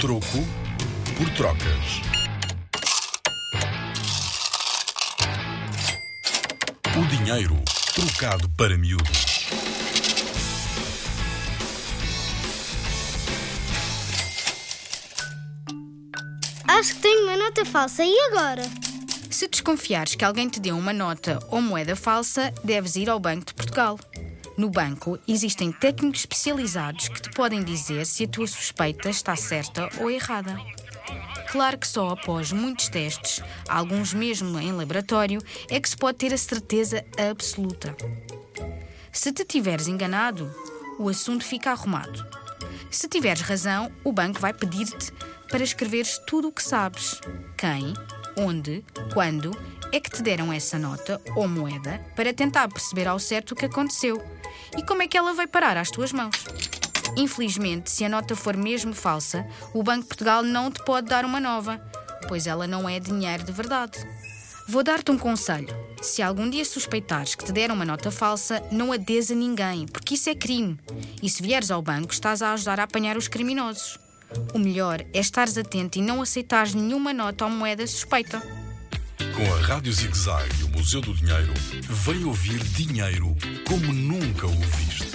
Troco por trocas. O dinheiro trocado para miúdos. Acho que tenho uma nota falsa. E agora? Se desconfiares que alguém te deu uma nota ou moeda falsa, deves ir ao Banco de Portugal. No banco existem técnicos especializados que te podem dizer se a tua suspeita está certa ou errada. Claro que só após muitos testes, alguns mesmo em laboratório, é que se pode ter a certeza absoluta. Se te tiveres enganado, o assunto fica arrumado. Se tiveres razão, o banco vai pedir-te para escreveres tudo o que sabes: quem, onde, quando é que te deram essa nota ou moeda para tentar perceber ao certo o que aconteceu e como é que ela veio parar às tuas mãos. Infelizmente, se a nota for mesmo falsa, o Banco de Portugal não te pode dar uma nova, pois ela não é dinheiro de verdade. Vou dar-te um conselho. Se algum dia suspeitares que te deram uma nota falsa, não a des a ninguém, porque isso é crime. E se vieres ao banco, estás a ajudar a apanhar os criminosos. O melhor é estares atento e não aceitares nenhuma nota ou moeda suspeita. Com a Rádio Zig Zag e o Museu do Dinheiro, vem ouvir dinheiro como nunca o viste.